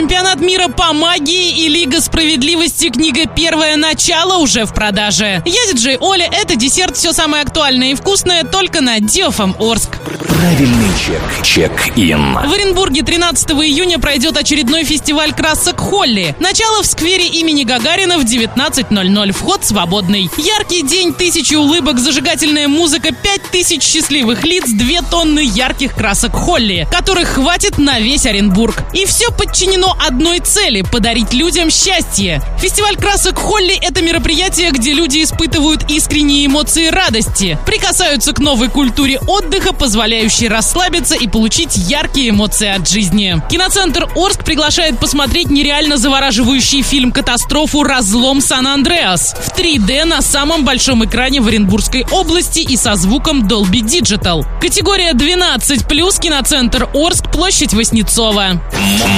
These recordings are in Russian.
Чемпионат мира по магии и Лига справедливости книга «Первое начало» уже в продаже. Я диджей Оля, это десерт, все самое актуальное и вкусное только на Диофом Орск. Правильный чек. Чек-ин. В Оренбурге 13 июня пройдет очередной фестиваль красок Холли. Начало в сквере имени Гагарина в 19.00. Вход свободный. Яркий день, тысячи улыбок, зажигательная музыка, 5000 счастливых лиц, 2 тонны ярких красок Холли, которых хватит на весь Оренбург. И все подчинено одной цели – подарить людям счастье. Фестиваль красок Холли – это мероприятие, где люди испытывают искренние эмоции радости, прикасаются к новой культуре отдыха, позволяющей расслабиться и получить яркие эмоции от жизни. Киноцентр Орск приглашает посмотреть нереально завораживающий фильм «Катастрофу. Разлом Сан-Андреас» в 3D на самом большом экране в Оренбургской области и со звуком Dolby Digital. Категория 12+, киноцентр Орск, площадь Васнецова.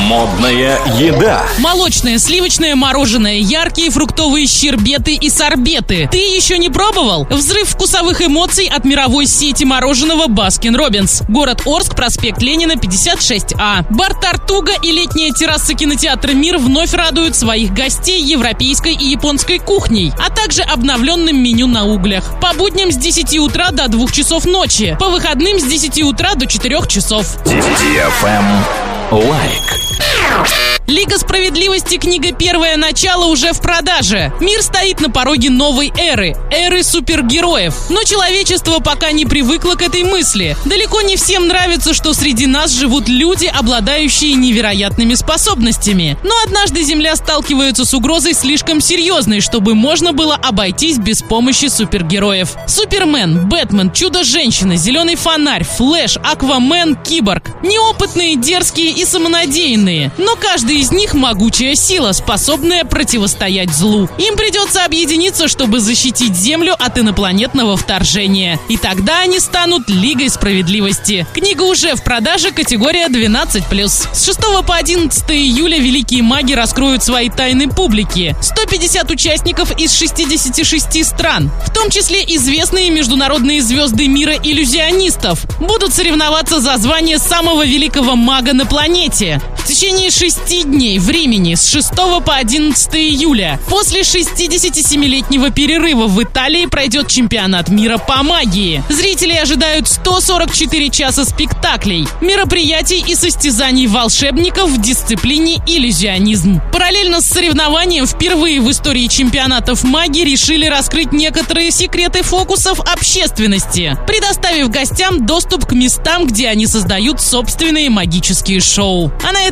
Модная еда. Молочное, сливочное мороженое, яркие фруктовые щербеты и сорбеты. Ты еще не пробовал? Взрыв вкусовых эмоций от мировой сети мороженого Baskin Robbins. Город Орск, проспект Ленина, 56А. Бар Тортуга и летняя терраса кинотеатра Мир вновь радуют своих гостей европейской и японской кухней, а также обновленным меню на углях. По будням с 10 утра до 2 часов ночи. По выходным с 10 утра до 4 часов. Лайк. Wow. Лига справедливости книга «Первое начало» уже в продаже. Мир стоит на пороге новой эры, эры супергероев. Но человечество пока не привыкло к этой мысли. Далеко не всем нравится, что среди нас живут люди, обладающие невероятными способностями. Но однажды Земля сталкивается с угрозой слишком серьезной, чтобы можно было обойтись без помощи супергероев. Супермен, Бэтмен, Чудо-женщина, Зеленый фонарь, Флэш, Аквамен, Киборг. Неопытные, дерзкие и самонадеянные. Но каждый из них могучая сила, способная противостоять злу. Им придется объединиться, чтобы защитить Землю от инопланетного вторжения. И тогда они станут Лигой справедливости. Книга уже в продаже, категория 12+. С 6 по 11 июля великие маги раскроют свои тайны публике. 150 участников из 66 стран, в том числе известные международные звезды мира иллюзионистов, будут соревноваться за звание самого великого мага на планете. В течение шести дней времени с 6 по 11 июля после 67-летнего перерыва в Италии пройдет чемпионат мира по магии. Зрители ожидают 144 часа спектаклей, мероприятий и состязаний волшебников в дисциплине иллюзионизм. Параллельно с соревнованием впервые в истории чемпионатов магии решили раскрыть некоторые секреты фокусов общественности, предоставив гостям доступ к местам, где они создают собственные магические шоу. А на